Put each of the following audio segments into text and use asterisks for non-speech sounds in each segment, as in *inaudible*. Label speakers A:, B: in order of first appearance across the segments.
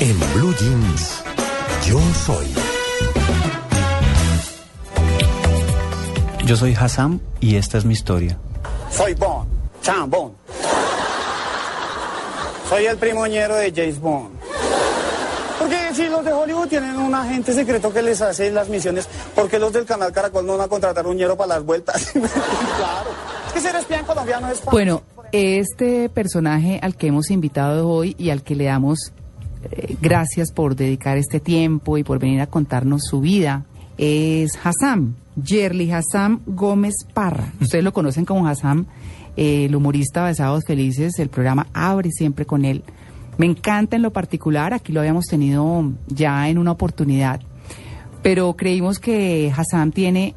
A: En Blue Jeans, yo soy.
B: Yo soy Hassan y esta es mi historia.
C: Soy Bond, Sean Bond. Soy el primoñero de James Bond. Porque si los de Hollywood tienen un agente secreto que les hace las misiones, ¿por qué los del canal Caracol no van a contratar un ñero para las vueltas? *laughs* claro. Es que ser espía en colombiano es fácil.
D: Bueno, este personaje al que hemos invitado hoy y al que le damos eh, gracias por dedicar este tiempo y por venir a contarnos su vida es Hassam, Yerli Hassam Gómez Parra. *laughs* Ustedes lo conocen como Hassam, eh, el humorista de Sábados Felices. El programa abre siempre con él. Me encanta en lo particular, aquí lo habíamos tenido ya en una oportunidad, pero creímos que Hassam tiene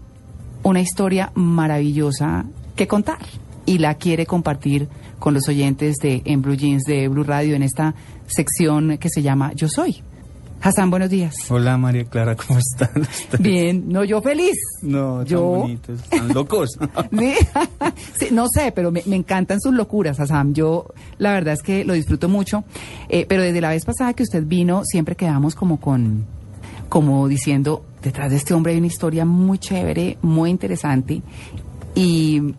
D: una historia maravillosa que contar y la quiere compartir con los oyentes de En Blue Jeans de Blue Radio en esta sección que se llama Yo Soy. Hassan, buenos días.
B: Hola María Clara, ¿cómo están?
D: Bien, no, yo feliz.
B: No,
D: yo...
B: tan bonitos, tan locos. *laughs*
D: ¿Sí? *laughs* Sí, no sé, pero me, me, encantan sus locuras, Hassan. Yo la verdad es que lo disfruto mucho, eh, pero desde la vez pasada que usted vino siempre quedamos como con, como diciendo, detrás de este hombre hay una historia muy chévere, muy interesante y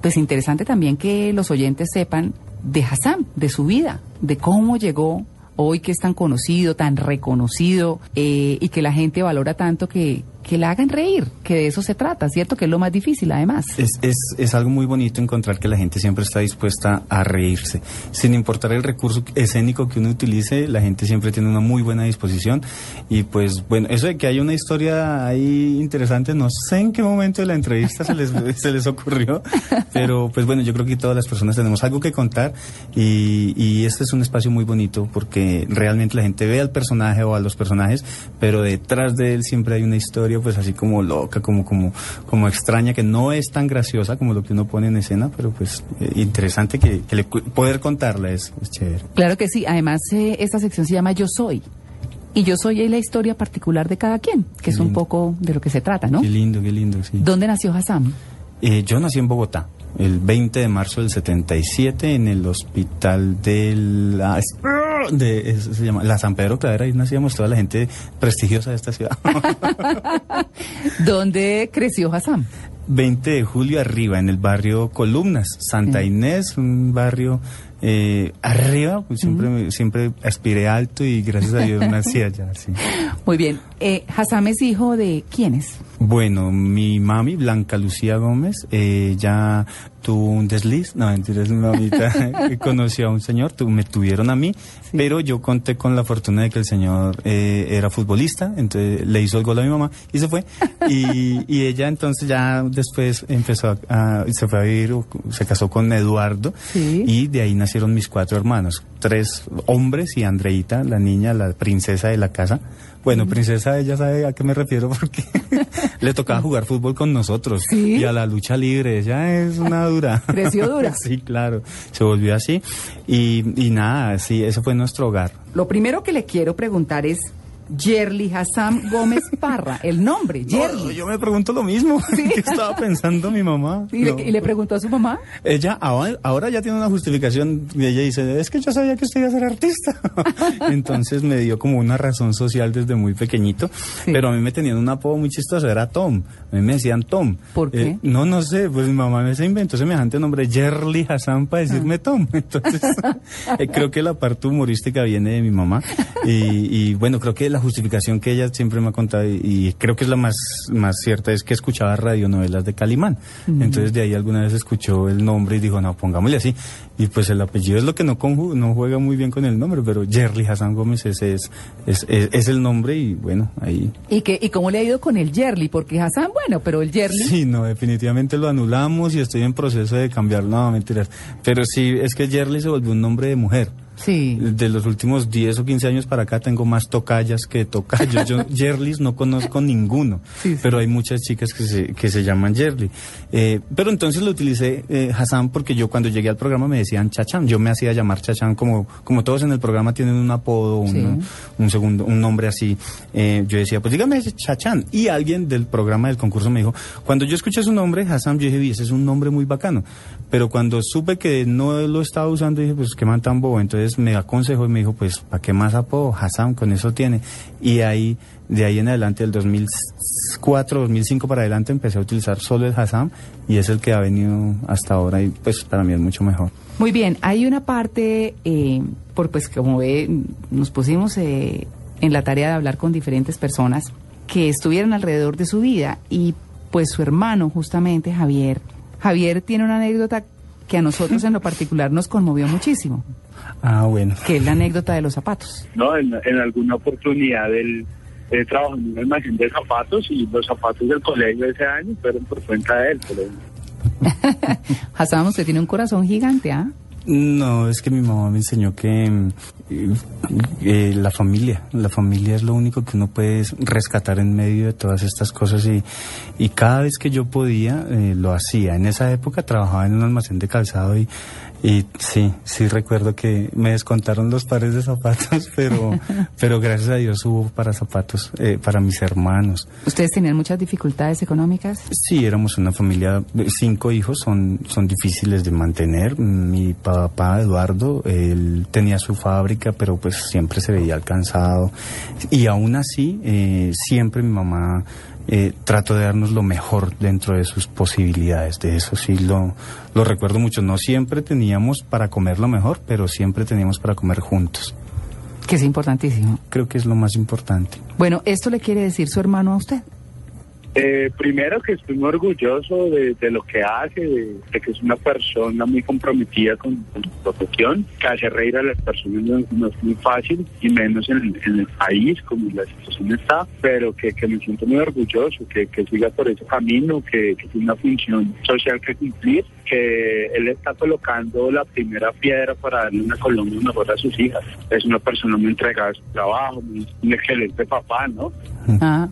D: pues interesante también que los oyentes sepan de Hassan, de su vida, de cómo llegó hoy que es tan conocido, tan reconocido eh, y que la gente valora tanto que, que la hagan reír, que de eso se trata, ¿cierto? Que es lo más difícil además.
B: Es, es, es, algo muy bonito encontrar que la gente siempre está dispuesta a reírse. Sin importar el recurso escénico que uno utilice, la gente siempre tiene una muy buena disposición. Y pues bueno, eso de que hay una historia ahí interesante, no sé en qué momento de la entrevista se les, *laughs* se les ocurrió, pero pues bueno, yo creo que todas las personas tenemos algo que contar y, y este es un espacio muy bonito porque realmente la gente ve al personaje o a los personajes, pero detrás de él siempre hay una historia pues así como loca, como, como, como extraña, que no es tan graciosa como lo que uno pone en escena, pero pues eh, interesante que, que le, poder contarla es, es, chévere.
D: Claro que sí, además eh, esta sección se llama Yo Soy. Y yo soy la historia particular de cada quien, que qué es lindo. un poco de lo que se trata, ¿no?
B: Qué lindo, qué lindo, sí.
D: ¿Dónde nació Hassan?
B: Eh, yo nací en Bogotá, el 20 de marzo del 77, en el hospital de la... De, se llama la San Pedro Clavera, ahí nacíamos toda la gente prestigiosa de esta ciudad. *laughs*
D: ¿Dónde creció Hassan?
B: 20 de julio arriba, en el barrio Columnas, Santa Inés, un barrio eh, arriba, pues siempre, uh -huh. siempre aspiré alto y gracias a Dios nací allá. Sí. *laughs*
D: Muy bien. Eh, Hassan es hijo de quiénes?
B: Bueno, mi mami, Blanca Lucía Gómez, eh, ya tuvo un desliz, no mentiras, mi mamita conoció a un señor, tu, me tuvieron a mí, sí. pero yo conté con la fortuna de que el señor eh, era futbolista, entonces le hizo el gol a mi mamá y se fue. Y, y ella entonces ya después empezó a, a, se fue a vivir, se casó con Eduardo
D: sí.
B: y de ahí nacieron mis cuatro hermanos, tres hombres y Andreita, la niña, la princesa de la casa. Bueno, princesa, ella sabe a qué me refiero porque *laughs* le tocaba jugar fútbol con nosotros
D: ¿Sí?
B: y a la lucha libre. Ella es una dura. *laughs*
D: Creció dura. *laughs*
B: sí, claro. Se volvió así y, y nada, sí, ese fue nuestro hogar.
D: Lo primero que le quiero preguntar es Yerli Hassam Gómez Parra, el nombre, Yerli.
B: No, yo me pregunto lo mismo. ¿Sí? *laughs* ¿Qué estaba pensando mi mamá?
D: ¿Y, no. le, ¿Y, le, preguntó a su mamá?
B: Ella ahora, ahora, ya tiene una justificación y ella dice, es que yo sabía que usted iba a ser artista. *laughs* Entonces me dio como una razón social desde muy pequeñito, sí. pero a mí me tenían un apodo muy chistoso, era Tom. A mí me decían Tom.
D: ¿Por qué?
B: Eh, no, no sé, pues mi mamá se inventó semejante nombre, Yerli Hassam, para decirme ah. Tom. *laughs* Entonces eh, creo que la parte humorística viene de mi mamá y, y bueno, creo que la justificación que ella siempre me ha contado y, y, creo que es la más, más cierta es que escuchaba radionovelas de Calimán. Uh -huh. Entonces de ahí alguna vez escuchó el nombre y dijo, no, pongámosle así. Y pues el apellido es lo que no, no juega muy bien con el nombre, pero Yerli Hassan Gómez ese es, es, es, es, el nombre y bueno, ahí.
D: ¿Y, que, ¿Y cómo le ha ido con el Yerli? Porque Hassan, bueno, pero el Yerli.
B: Sí, no, definitivamente lo anulamos y estoy en proceso de cambiarlo. No, mentiras. Pero sí, es que Yerli se volvió un nombre de mujer.
D: Sí.
B: De los últimos 10 o 15 años para acá tengo más tocallas que tocayos. Yo *laughs* Yerlis no conozco ninguno,
D: Sí, sí.
B: pero hay muchas chicas que se, que se llaman Yerli. Eh, pero entonces lo utilicé, eh, Hassan, porque yo cuando llegué al programa me decían Chachán. Yo me hacía llamar Chachán como, como todos en el programa tienen un apodo, un,
D: Sí.
B: un segundo, un nombre así. Eh, yo decía, pues dígame Chachán. Y alguien del programa del concurso me dijo, cuando yo escuché su nombre, Hassan, yo dije, "Vi, ese es un nombre muy bacano. Pero cuando supe que no lo estaba usando, dije, pues qué man tan bobo. Entonces me aconsejó y me dijo, pues, ¿para qué más apodo? Hassan, con eso tiene. Y ahí, de ahí en adelante, del 2004, 2005 para adelante, empecé a utilizar solo el Hassan y es el que ha venido hasta ahora y pues para mí es mucho mejor.
D: Muy bien, hay una parte, eh, por pues como ve, nos pusimos eh, en la tarea de hablar con diferentes personas que estuvieron alrededor de su vida y pues su hermano justamente Javier, Javier tiene una anécdota que a nosotros en lo particular nos conmovió muchísimo,
B: Ah, bueno.
D: que es la anécdota de los zapatos.
E: ¿no? En, en alguna oportunidad él eh, trabajó en un almacén de zapatos y los zapatos del colegio ese año fueron por cuenta de él. Pero, *laughs*
D: Hassan, usted tiene un corazón gigante, ¿ah?
B: No, es que mi mamá me enseñó que mm, eh, la familia, la familia es lo único que uno puede rescatar en medio de todas estas cosas y, y cada vez que yo podía eh, lo hacía. En esa época trabajaba en un almacén de calzado y, y sí, sí recuerdo que me descontaron los pares de zapatos, *laughs* pero, pero gracias a Dios hubo para zapatos eh, para mis hermanos.
D: ¿Ustedes tenían muchas dificultades económicas?
B: Sí, éramos una familia, de cinco hijos, son, son difíciles de mantener. Mi papá, Eduardo, él tenía su fábrica, pero pues siempre se veía alcanzado. Y aún así, eh, siempre mi mamá eh, trató de darnos lo mejor dentro de sus posibilidades. De eso sí lo, lo recuerdo mucho. No siempre teníamos para comer lo mejor, pero siempre teníamos para comer juntos.
D: Que es importantísimo.
B: Creo que es lo más importante.
D: Bueno, ¿esto le quiere decir su hermano a usted?
E: Eh, primero que estoy muy orgulloso de, de lo que hace, de, que es una persona muy comprometida con, con su profesión, que hace reír a las personas no, es muy fácil, y menos en, en el país como la situación está, pero que, me siento muy orgulloso, que, siga por ese camino, que, tiene una función social que cumplir, que él está colocando la primera piedra para darle una Colombia mejor a sus hijas. Es una persona muy entregada a su trabajo, un excelente papá, ¿no?
D: Ah,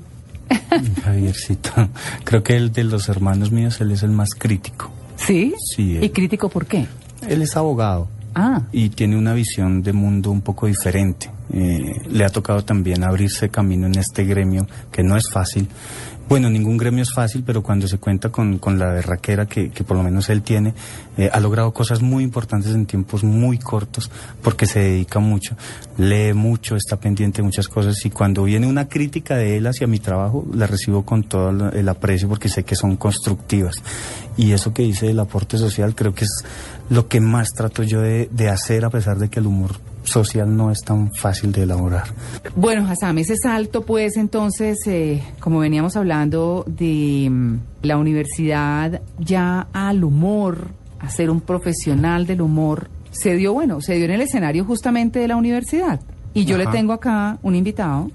B: Javiercito, *laughs* creo que el de los hermanos míos, él es el más crítico.
D: ¿Sí?
B: Sí,
D: ¿Y crítico por qué?
B: él es abogado
D: Ah,
B: y tiene una visión de mundo un poco diferente. Eh, le ha tocado también abrirse camino en este gremio, que no es fácil. Bueno, ningún gremio es fácil, pero cuando se cuenta con, con la berraquera que, que por lo menos él tiene, eh, ha logrado cosas muy importantes en tiempos muy cortos, porque se dedica mucho, lee mucho, está pendiente de muchas cosas, y cuando viene una crítica de él hacia mi trabajo, la recibo con todo el aprecio, porque sé que son constructivas. Y eso que dice del aporte social, creo que es lo que más trato yo de, de hacer, a pesar de que el humor social no es tan fácil de elaborar.
D: bueno, Hassan, ese salto, pues entonces, eh, como veníamos hablando de mm, la universidad ya al humor, a ser un profesional del humor, se dio, bueno, se dio en el escenario justamente de la universidad. Y yo le tengo acá un invitado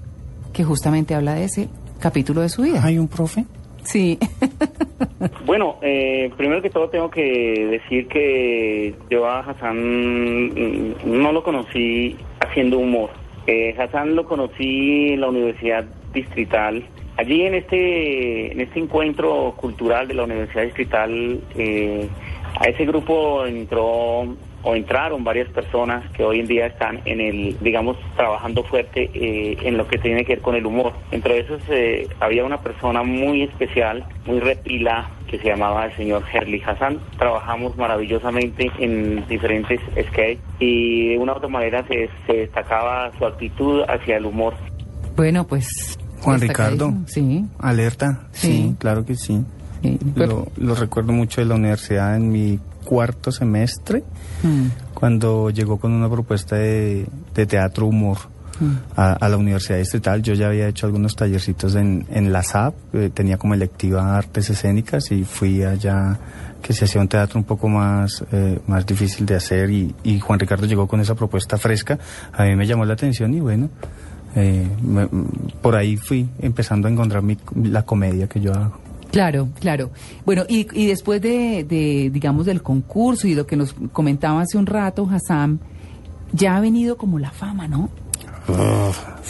D: que justamente habla de ese capítulo de su vida.
B: ¿Hay un profe?
D: Sí. *laughs*
F: Bueno, eh, primero que todo tengo que decir que yo a Hassan no lo conocí haciendo humor. Eh, Hassan lo conocí en la Universidad Distrital. Allí en este, en este encuentro cultural de la Universidad Distrital, eh, a ese grupo entró o entraron varias personas que hoy en día están en el, digamos, trabajando fuerte eh, en lo que tiene que ver con el humor. Entre esos eh, había una persona muy especial, muy repila, que se llamaba el señor Herli Hassan. Trabajamos maravillosamente en diferentes sketches y de una u otra manera se, se destacaba su actitud hacia el humor.
D: Bueno, pues.
B: Juan. Ricardo.
D: Sí.
B: ¿Alerta?
D: Sí.
B: Sí, claro que sí.
D: sí. Pero-
B: Lo, lo recuerdo mucho de la universidad en mi cuarto semestre,
D: Mm,
B: cuando llegó con una propuesta de, de teatro humor
D: mm.
B: a, a la Universidad Distrital. Yo ya había hecho algunos tallercitos en, en la SAP, eh, tenía como electiva artes escénicas y fui allá que se hacía un teatro un poco más, eh, más difícil de hacer y, y Juan Ricardo llegó con esa propuesta fresca. A mí me llamó la atención y bueno, eh, me- por ahí fui empezando a encontrar mi- la comedia que yo hago.
D: Claro, claro. Bueno, y, y después de, digamos, del concurso y lo que nos comentaba hace un rato, Hassan, ya ha venido como la fama, ¿no?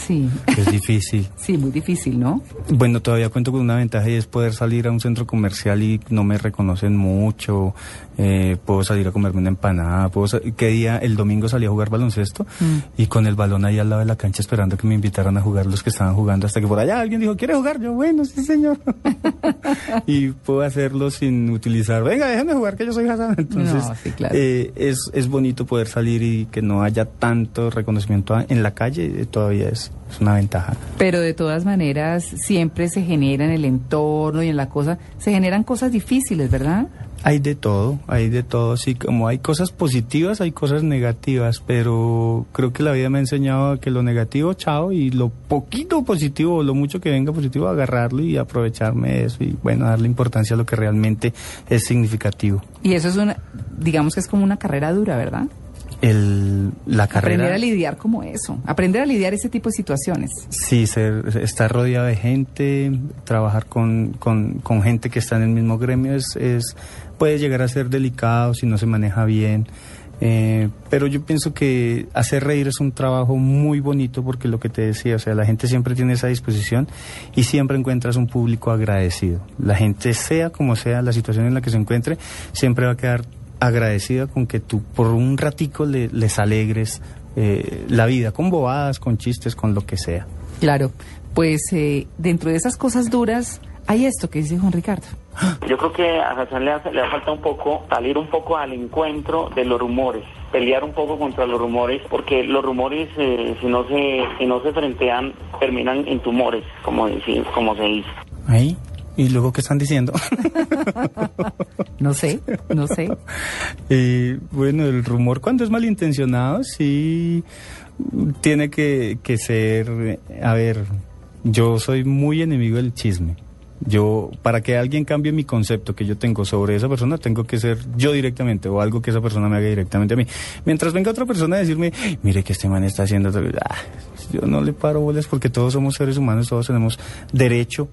D: Sí.
B: Es difícil. *laughs*
D: sí, muy difícil, ¿no?
B: Bueno, todavía cuento con una ventaja y es poder salir a un centro comercial y no me reconocen mucho. eh, puedo salir a comerme una empanada. Puedo ¿Qué día? El domingo salí a jugar baloncesto y con el balón ahí al lado de la cancha esperando que me invitaran a jugar los que estaban jugando hasta que por allá alguien dijo, ¿quiere jugar? Yo, bueno, sí, señor. *laughs* *laughs* y puedo hacerlo sin utilizar, venga, déjame jugar que yo soy Hassan. Entonces,
D: No, sí, claro.
B: eh, es, es bonito poder salir y que no haya tanto reconocimiento en la calle, eh, todavía es, es una ventaja.
D: Pero de todas maneras, siempre se genera en el entorno y en la cosa, se generan cosas difíciles, ¿verdad?
B: Hay de todo, hay de todo, sí, como hay cosas positivas, hay cosas negativas, pero creo que la vida me ha enseñado que lo negativo, chao, y lo poquito positivo, o lo mucho que venga positivo, agarrarlo y aprovecharme de eso y, bueno, darle importancia a lo que realmente es significativo.
D: Y eso es una, digamos que es como una carrera dura, ¿verdad?
B: El, la carrera...
D: Aprender a lidiar como eso, aprender a lidiar ese tipo de situaciones.
B: Sí, ser, estar rodeado de gente, trabajar con, con, con gente que está en el mismo gremio es, es puede llegar a ser delicado si no se maneja bien. Eh, pero yo pienso que hacer reír es un trabajo muy bonito porque lo que te decía, o sea, la gente siempre tiene esa disposición y siempre encuentras un público agradecido. La gente, sea como sea la situación en la que se encuentre, siempre va a quedar agradecida con que tú por un ratico le- les alegres eh, la vida, con bobadas, con chistes, con lo que sea.
D: Claro, pues eh, dentro de esas cosas duras hay esto que dice Juan Ricardo.
F: Yo creo que a Hassan le hace, le falta un poco salir un poco al encuentro de los rumores, pelear un poco contra los rumores, porque los rumores eh, si no se si no se frentean terminan en tumores, como como se dice.
B: Ahí. ¿Y luego qué están diciendo? *laughs*
D: No sé, no sé. *laughs*
B: Eh, bueno, el rumor cuando es malintencionado sí tiene que, que ser, a ver, yo soy muy enemigo del chisme. Yo, para que alguien cambie mi concepto que yo tengo sobre esa persona, tengo que ser yo directamente o algo que esa persona me haga directamente a mí. Mientras venga otra persona a decirme, mire que este man está haciendo, tal", ah, yo no le paro bolas porque todos somos seres humanos, todos tenemos derecho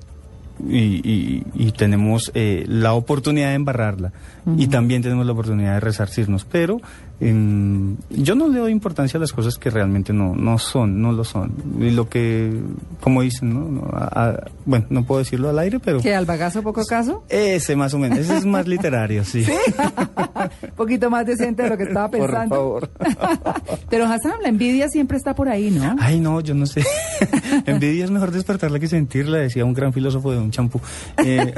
B: y, y- y tenemos eh, la oportunidad de embarrarla. Y también tenemos la oportunidad de resarcirnos, pero yo no le doy importancia a las cosas que realmente no, no son, no lo son. Y lo que, como dicen, ¿no? No, a- a- bueno, no puedo decirlo al aire, pero
D: ¿Que al bagazo poco caso?
B: ese más o menos, ese es más literario, sí. *laughs*
D: Un *laughs* poquito más decente de lo que estaba
B: Por
D: pensando.
B: favor. *laughs*
D: Pero Hassan, la envidia siempre está por ahí, ¿no?
B: Ay, no, yo no sé. Envidia es mejor despertarla que sentirla, decía un gran filósofo de un champú. Eh,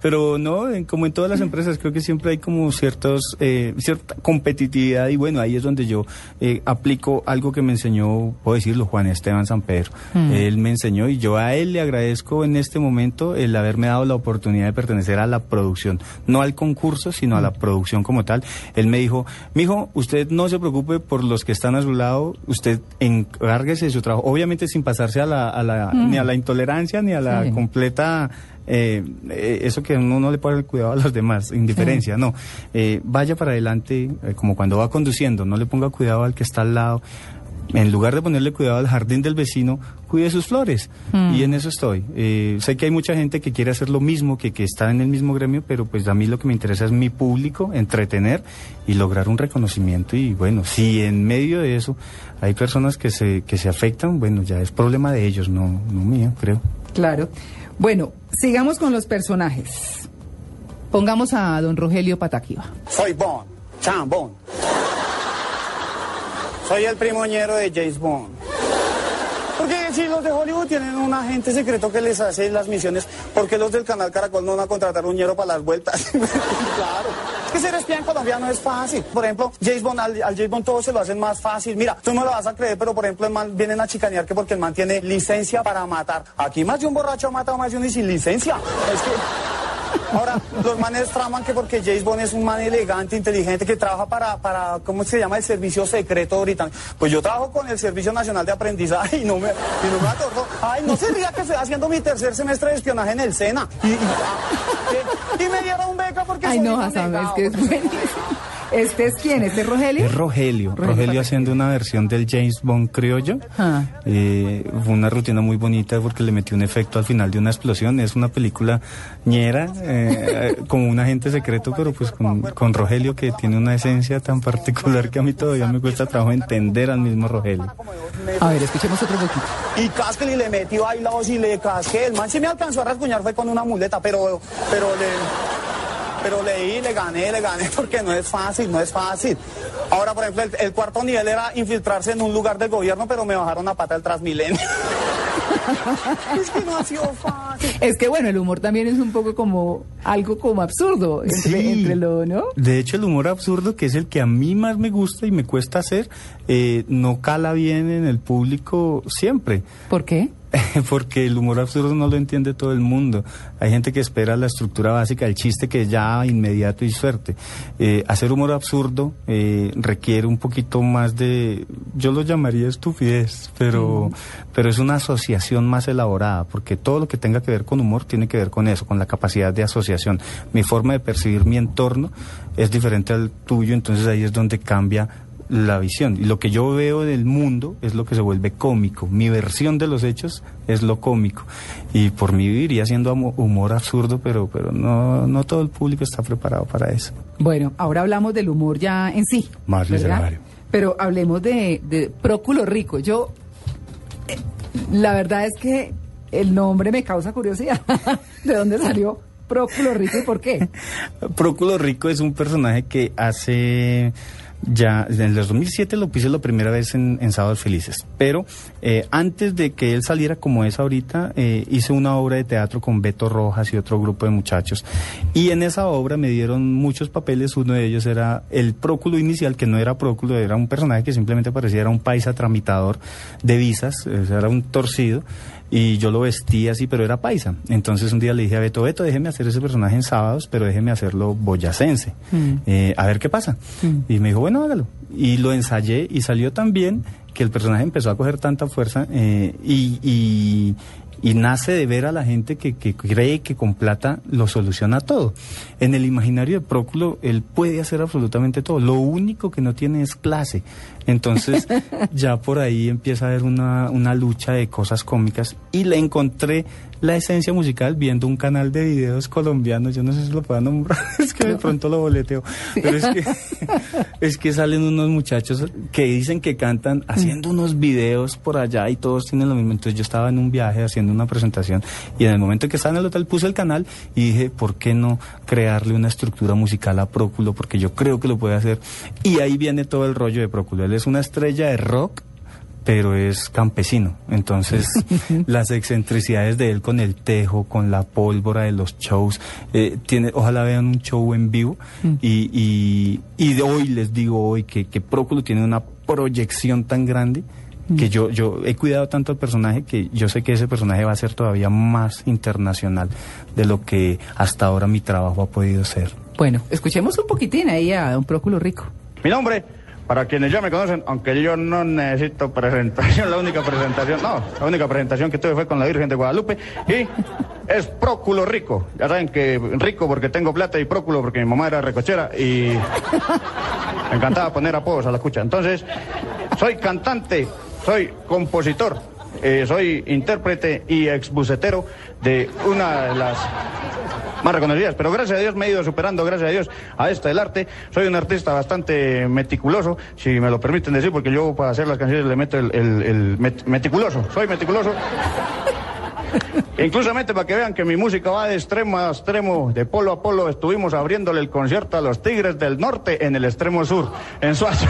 B: pero no, en- como en todas las empresas, creo que siempre hay como ciertos, eh, cierta competitividad y bueno, ahí es donde yo eh, aplico algo que me enseñó, puedo decirlo, Juan Esteban San Pedro.
D: Mm.
B: Él me enseñó y yo a él le agradezco en este momento el haberme dado la oportunidad de pertenecer a la producción, no al concurso, sino a la producción como tal. Él me dijo, mijo, usted no se preocupe por los que están a su lado, usted encárguese de su trabajo, obviamente sin pasarse a la, a la-
D: Mm.
B: ni a la intolerancia ni a la
D: Sí.
B: completa eh, eh, eso que uno no le pone cuidado a los demás, indiferencia, no. Eh, vaya para adelante, eh, como cuando va conduciendo, no le ponga cuidado al que está al lado. En lugar de ponerle cuidado al jardín del vecino, cuide sus flores.
D: Mm.
B: Y en eso estoy. Eh, sé que hay mucha gente que quiere hacer lo mismo, que, que está en el mismo gremio, pero pues a mí lo que me interesa es mi público, entretener y lograr un reconocimiento. Y bueno, si en medio de eso hay personas que se, que se afectan, bueno, ya es problema de ellos, no, no mío, creo.
D: Claro. Bueno, sigamos con los personajes. Pongamos a don Rogelio Pataquiva.
C: Soy Bond, Sean Bond. Soy el primoñero de James Bond. Porque si los de Hollywood tienen un agente secreto que les hace las misiones, ¿por qué los del canal Caracol no van a contratar un ñero para las vueltas? *laughs* claro. Que ser espía en Colombia no es fácil. Por ejemplo, James Bond, al, al James Bond todo se lo hacen más fácil. Mira, tú no lo vas a creer, pero por ejemplo, el man vienen a chicanear que porque el man tiene licencia para matar. Aquí más de un borracho ha matado más de uno y sin licencia. Es que... Ahora, los manes traman que porque James Bond es un man elegante, inteligente, que trabaja para, para ¿cómo se llama? El servicio secreto británico. Pues yo trabajo con el Servicio Nacional de Aprendizaje y no me, y no me acuerdo. Ay, no se ría que estoy haciendo mi tercer semestre de espionaje en el SENA. Y, y, ah, me dieron beca porque
D: Ay,
C: soy
D: no,
C: un
D: Hassan, es que es buenísimo. ¿Este es quién? ¿Este es Rogelio?
B: Es Rogelio.
D: Rogelio
B: haciendo una versión del James Bond criollo.
D: Ah.
B: Eh, fue una rutina muy bonita porque le metió un efecto al final de una explosión. Es una película ñera, eh, *laughs* como un agente secreto, pero pues con, con Rogelio que tiene una esencia tan particular que a mí todavía me cuesta trabajo entender al mismo Rogelio.
D: A ver, escuchemos otro poquito.
C: Y casque y le metí bailados y le casqué. El man se me alcanzó a rasguñar fue con una muleta, pero, pero le... Pero leí, le gané, le gané, *laughs* porque no es fácil, no es fácil. Ahora, por ejemplo, el, el cuarto nivel era infiltrarse en un lugar del gobierno, pero me bajaron a pata del Transmilenio. *laughs* es que no ha sido fácil.
D: Es que bueno, el humor también es un poco como algo como absurdo entre,
B: Sí.
D: entre lo, ¿no?
B: De hecho, el humor absurdo, que es el que a mí más me gusta y me cuesta hacer, eh, no cala bien en el público siempre.
D: ¿Por qué? *laughs*
B: Porque el humor absurdo no lo entiende todo el mundo. Hay gente que espera la estructura básica del chiste que ya inmediato y suerte. Eh, hacer humor absurdo eh, requiere un poquito más de, yo lo llamaría estupidez, pero, pero es una asociación más elaborada, porque todo lo que tenga que ver con humor tiene que ver con eso, con la capacidad de asociación. Mi forma de percibir mi entorno es diferente al tuyo, entonces ahí es donde cambia la visión. Y lo que yo veo del mundo es lo que se vuelve cómico. Mi versión de los hechos es lo cómico. Y por mí viviría siendo amo- humor absurdo, pero, pero no, no todo el público está preparado para eso.
D: Bueno, ahora hablamos del humor ya en sí.
B: Más literario.
D: Pero hablemos de, de Próculo Rico. Yo, eh, la verdad es que el nombre me causa curiosidad. *laughs* ¿De dónde salió Próculo Rico y por qué? *laughs*
B: Próculo Rico es un personaje que hace ya, en el 2007 lo puse la primera vez en, en Sábados Felices, pero eh, antes de que él saliera como es ahorita, eh, hice una obra de teatro con Beto Rojas y otro grupo de muchachos. Y en esa obra me dieron muchos papeles, uno de ellos era el Próculo inicial, que no era Próculo, era un personaje que simplemente parecía, era un paisa tramitador de visas, era un torcido y yo lo vestía así, pero era paisa. Entonces un día le dije a Beto, Beto, déjeme hacer ese personaje en sábados, pero déjeme hacerlo boyacense,
D: Mm.
B: Eh, a ver qué pasa. Y me dijo, bueno, hágalo. Y lo ensayé y salió tan bien que el personaje empezó a coger tanta fuerza eh, y, y- y nace de ver a la gente que, que cree que con plata lo soluciona todo. En el imaginario de Próculo, él puede hacer absolutamente todo. Lo único que no tiene es clase. Entonces, *laughs* ya por ahí empieza a haber una, una lucha de cosas cómicas y le encontré la esencia musical viendo un canal de videos colombianos. Yo no sé si lo puedo nombrar, *laughs* es que de pronto lo boleteo. Pero es que, *laughs* es que salen unos muchachos que dicen que cantan haciendo unos videos por allá y todos tienen lo mismo. Entonces yo estaba en un viaje haciendo una presentación y en el momento que estaba en el hotel puse el canal y dije, ¿por qué no crearle una estructura musical a Próculo? Porque yo creo que lo puede hacer. Y ahí viene todo el rollo de Próculo. Él es una estrella de rock pero es campesino. Entonces, *laughs* las excentricidades de él con el tejo, con la pólvora de los shows, eh, tiene, ojalá vean un show en vivo. Y, y, y de hoy les digo hoy que, que Próculo tiene una proyección tan grande que yo, yo he cuidado tanto al personaje que yo sé que ese personaje va a ser todavía más internacional de lo que hasta ahora mi trabajo ha podido ser.
D: Bueno, escuchemos un poquitín ahí a don Próculo Rico.
E: Mi nombre, para quienes ya me conocen, aunque yo no necesito presentación, *laughs* la única presentación, no, la única presentación que tuve fue con la Virgen de Guadalupe y *laughs* es Próculo Rico. Ya saben que rico porque tengo plata y Próculo porque mi mamá era recochera y *laughs* me encantaba poner apodos a la cucha. Entonces, soy cantante, soy compositor, eh, soy intérprete y exbucetero de una de las más reconocidas, pero gracias a Dios me he ido superando, gracias a Dios, a esta del arte. Soy un artista bastante meticuloso, si me lo permiten decir, porque yo para hacer las canciones le meto el, el- el met- meticuloso. Soy meticuloso. Inclusamente para que vean que mi música va de extremo a extremo, de polo a polo, estuvimos abriéndole el concierto a los Tigres del Norte en el extremo sur, en Suacha.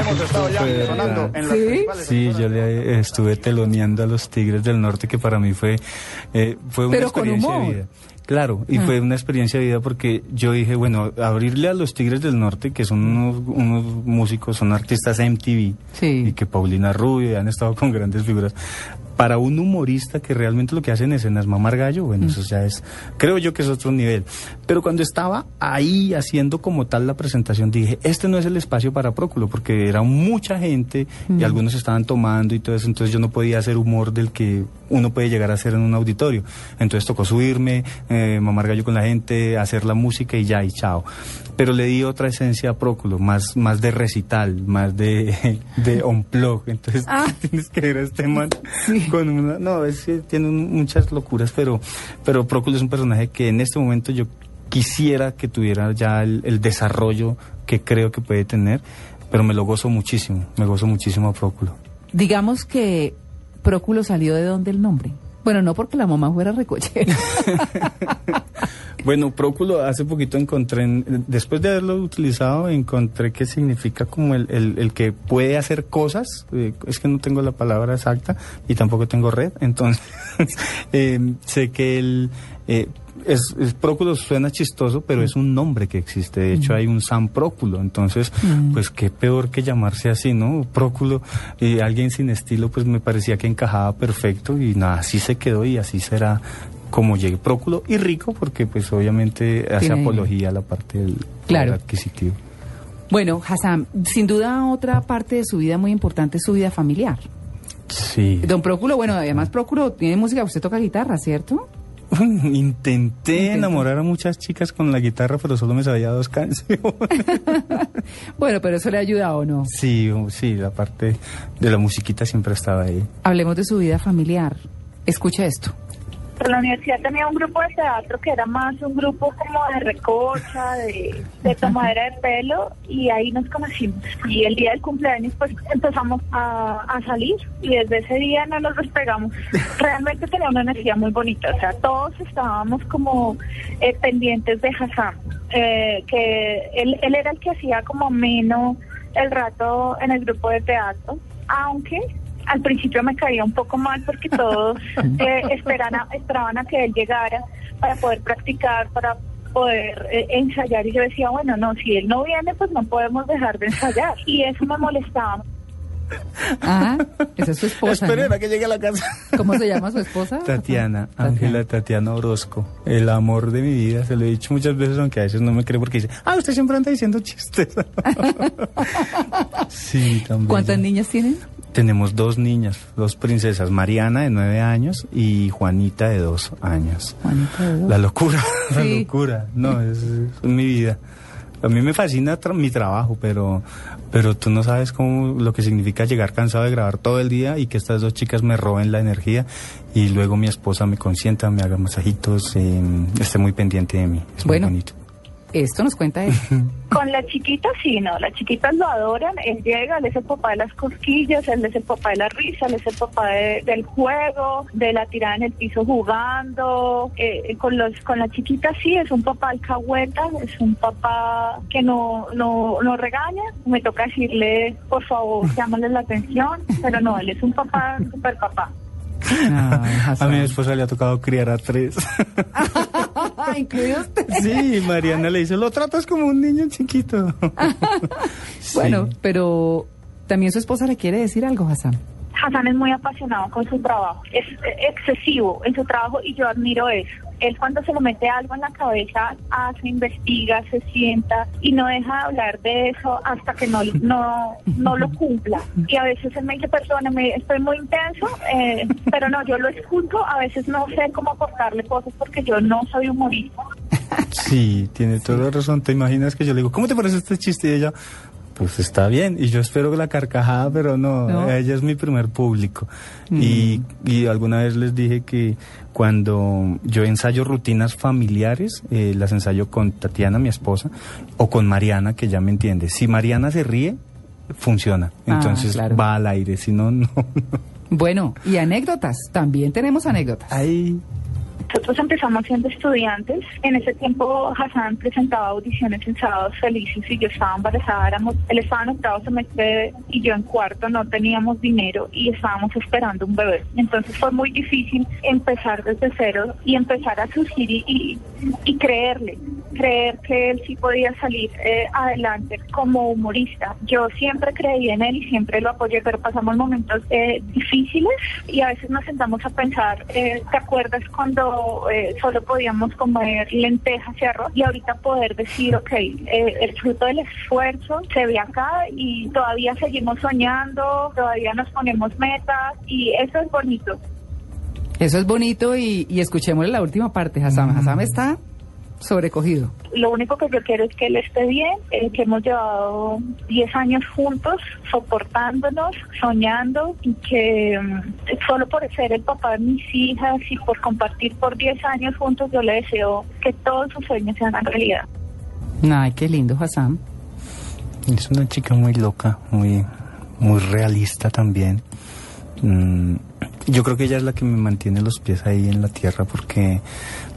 E: Hemos estado ya sonando en las principales
B: Sí, yo le estuve teloneando a los Tigres del Norte, que para mí fue, eh, fue una
D: Pero con
B: experiencia
D: humor.
B: de vida. Claro, y fue una experiencia de vida porque yo dije, bueno, abrirle a los Tigres del Norte, que son unos, unos músicos, son artistas MTV,
D: Sí.
B: y que Paulina Rubio y han estado con grandes figuras, para un humorista que realmente lo que hace en escena es mamar gallo, bueno, eso ya es, creo yo que es otro nivel. Pero cuando estaba ahí haciendo como tal la presentación, dije, este no es el espacio para Próculo, porque era mucha gente y algunos estaban tomando y todo eso, entonces yo no podía hacer humor del que uno puede llegar a hacer en un auditorio. Entonces tocó subirme, eh, mamar gallo con la gente, hacer la música y ya, y chao. Pero le di otra esencia a Próculo, más, más de recital, más de, *laughs* de on-plug. Entonces
D: Ah. *laughs*
B: tienes que ver a este man con una... No, es que tiene muchas locuras, pero, pero Próculo es un personaje que en este momento yo quisiera que tuviera ya el, el desarrollo que creo que puede tener, pero me lo gozo muchísimo, me gozo muchísimo a Próculo.
D: Digamos que Próculo salió de donde el nombre. Bueno, no porque la mamá fuera recochera. *laughs*
B: Bueno, Próculo hace poquito encontré, en- después de haberlo utilizado, encontré que significa como el, el- el que puede hacer cosas, eh, es que no tengo la palabra exacta y tampoco tengo red, entonces *laughs* eh, sé que el... eh, es, es- Próculo suena chistoso, pero es un nombre que existe. De hecho, hay un San Próculo. Entonces, pues qué peor que llamarse así, ¿no? Próculo, y alguien sin estilo, pues me parecía que encajaba perfecto y nada, así se quedó y así será como llegue Próculo y rico, porque pues obviamente hace
D: Tiene-
B: apología a la parte del
D: Claro.
B: adquisitivo.
D: bueno, Hassan, sin duda otra parte de su vida muy importante es su vida familiar.
B: Sí.
D: Don Próculo, bueno, además Próculo tiene música, usted toca guitarra, ¿cierto? *laughs*
B: Intenté enamorar a muchas chicas con la guitarra, pero solo me sabía dos canciones. *laughs*
D: Bueno, pero eso le ha ayudado, ¿o no?
B: Sí, sí, la parte de la musiquita siempre estaba ahí.
D: Hablemos de su vida familiar. Escucha esto.
G: En la universidad tenía un grupo de teatro que era más un grupo como de recocha, de, de tomadera de pelo, y ahí nos conocimos. Y el día del cumpleaños, pues empezamos a, a salir, y desde ese día no nos despegamos. Realmente tenía una energía muy bonita, o sea, todos estábamos como eh, pendientes de Hassan, eh, que él, él era el que hacía como menos el rato en el grupo de teatro, aunque al principio me caía un poco mal porque todos *laughs* eh, esperan a- esperaban a que él llegara para poder practicar, para poder eh, ensayar y yo decía, bueno, no, si él no viene, pues no podemos dejar de ensayar. Y eso me molestaba.
D: Ah, esa es su esposa. ¿no?
B: Esperen a que llegue a la casa.
D: ¿Cómo se llama su esposa?
B: Tatiana, Ángela Tatiana Orozco, el amor de mi vida, se lo he dicho muchas veces, aunque a veces no me cree porque dice, ah, usted siempre anda diciendo chistes. *laughs* sí, también.
D: ¿Cuántas niñas tienen?
B: Tenemos dos niñas, dos princesas, Mariana de nueve años y Juanita de dos años.
D: Juanita de dos.
B: La locura, *laughs* la locura, no, es, es mi vida. A mí me fascina tra- mi trabajo, pero, pero tú no sabes cómo lo que significa llegar cansado de grabar todo el día y que estas dos chicas me roben la energía y luego mi esposa me consienta, me haga masajitos, eh, esté muy pendiente de mí. Es
D: Bueno.
B: muy bonito.
D: Esto nos cuenta él.
G: Con la chiquita sí, no, las chiquitas lo adoran, él llega, él es el papá de las cosquillas, él es el papá de la risa, él es el papá de- del juego, de la tirada en el piso jugando, eh, con los con la chiquita sí, es un papá alcahueta, es un papá que no, no, no regaña, me toca decirle, por favor, llámale la atención, pero no, él es un papá, super papá.
B: A mi esposa le ha tocado criar a tres. *laughs*
D: ¿Incluido usted?
B: sí, Mariana le dice, lo tratas como un niño chiquito. *laughs*
D: Bueno, pero también su esposa le quiere decir algo, Hassan.
G: Hassan es muy apasionado con su trabajo, es eh, excesivo en su trabajo y yo admiro eso. Él cuando se le mete algo en la cabeza, hace, investiga, se sienta y no deja de hablar de eso hasta que no, no, no lo cumpla. Y a veces él me dice, perdóneme, estoy muy intenso, eh, pero no, yo lo escucho, a veces no sé cómo aportarle cosas porque yo no soy humorista. *laughs*
B: Sí, tiene toda la razón. ¿Te imaginas que yo le digo, ¿cómo te parece este chiste? Y ella, pues está bien. Y yo espero la carcajada, pero no,
D: No.
B: ella es mi primer público. Y, y alguna vez les dije que cuando yo ensayo rutinas familiares, eh, las ensayo con Tatiana, mi esposa, o con Mariana, que ya me entiende. Si Mariana se ríe, funciona.
D: Ah,
B: Entonces
D: claro.
B: va al aire, si no, no.
D: Bueno, y anécdotas. También tenemos anécdotas.
B: Ahí.
G: Nosotros empezamos siendo estudiantes. En ese tiempo Hassan presentaba audiciones en Sábados Felices y yo estaba embarazada. Éramos, él estaba en octavo semestre y yo en cuarto. No teníamos dinero y estábamos esperando un bebé. Entonces fue muy difícil empezar desde cero y empezar a surgir y, y, y creerle creer que él sí podía salir eh, adelante como humorista. Yo siempre creí en él y siempre lo apoyé, pero pasamos momentos eh, difíciles y a veces nos sentamos a pensar, eh, ¿te acuerdas cuando eh, solo podíamos comer lentejas y arroz? Y ahorita poder decir, ok, eh, el fruto del esfuerzo se ve acá y todavía seguimos soñando, todavía nos ponemos metas y eso es bonito.
D: Eso es bonito y, y escuchémosle la última parte, Hassan. Hassan está sobrecogido.
G: Lo único que yo quiero es que él esté bien, eh, que hemos llevado 10 años juntos, soportándonos, soñando y que mm, solo por ser el papá de mis hijas y por compartir por 10 años juntos, yo le deseo que todos sus sueños sean realidad.
D: Ay, qué lindo, Hassan.
B: Es una chica muy loca, muy, muy realista también. Mm, yo creo que ella es la que me mantiene los pies ahí en la tierra porque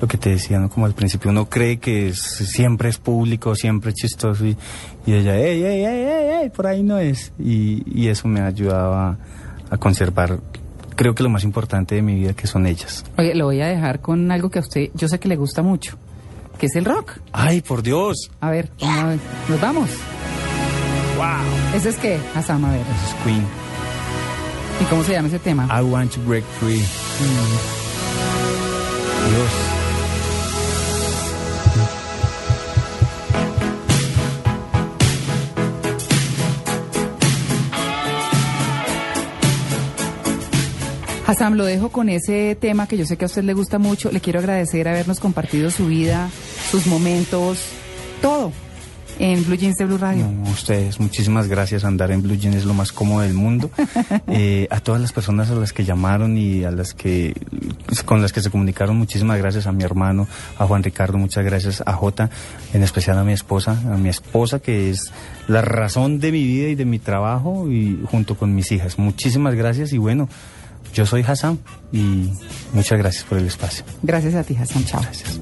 B: lo que te decía, ¿no? como al principio uno cree que es- siempre es público, siempre es chistoso y, y ella, ey, ey, ey, ey, ey, por ahí no es. Y, y eso me ha ayudado a, a conservar, creo que lo más importante de mi vida que son ellas.
D: Oye, lo voy a dejar con algo que a usted, yo sé que le gusta mucho, que es el rock.
B: ¡Ay, por Dios!
D: A ver, una vez, nos vamos.
B: ¡Wow!
D: ¿Ese es qué, Hassan? A ver.
B: Eso es Queen.
D: ¿Y cómo se llama ese tema?
B: I want to break free. Dios.
D: Hassan, lo dejo con ese tema que yo sé que a usted le gusta mucho. Le quiero agradecer habernos compartido su vida, sus momentos, todo en Blue Jeans de Blue Radio.
B: No, ustedes, muchísimas gracias. Andar en Blue Jeans es lo más cómodo del mundo. *laughs* Eh, a todas las personas a las que llamaron y a las que con las que se comunicaron, muchísimas gracias a mi hermano, a Juan Ricardo, muchas gracias a Jota, en especial a mi esposa, a mi esposa que es la razón de mi vida y de mi trabajo y junto con mis hijas. Muchísimas gracias y bueno, yo soy Hassan y muchas gracias por el espacio.
D: Gracias a ti, Hassan. Chao.
B: Gracias.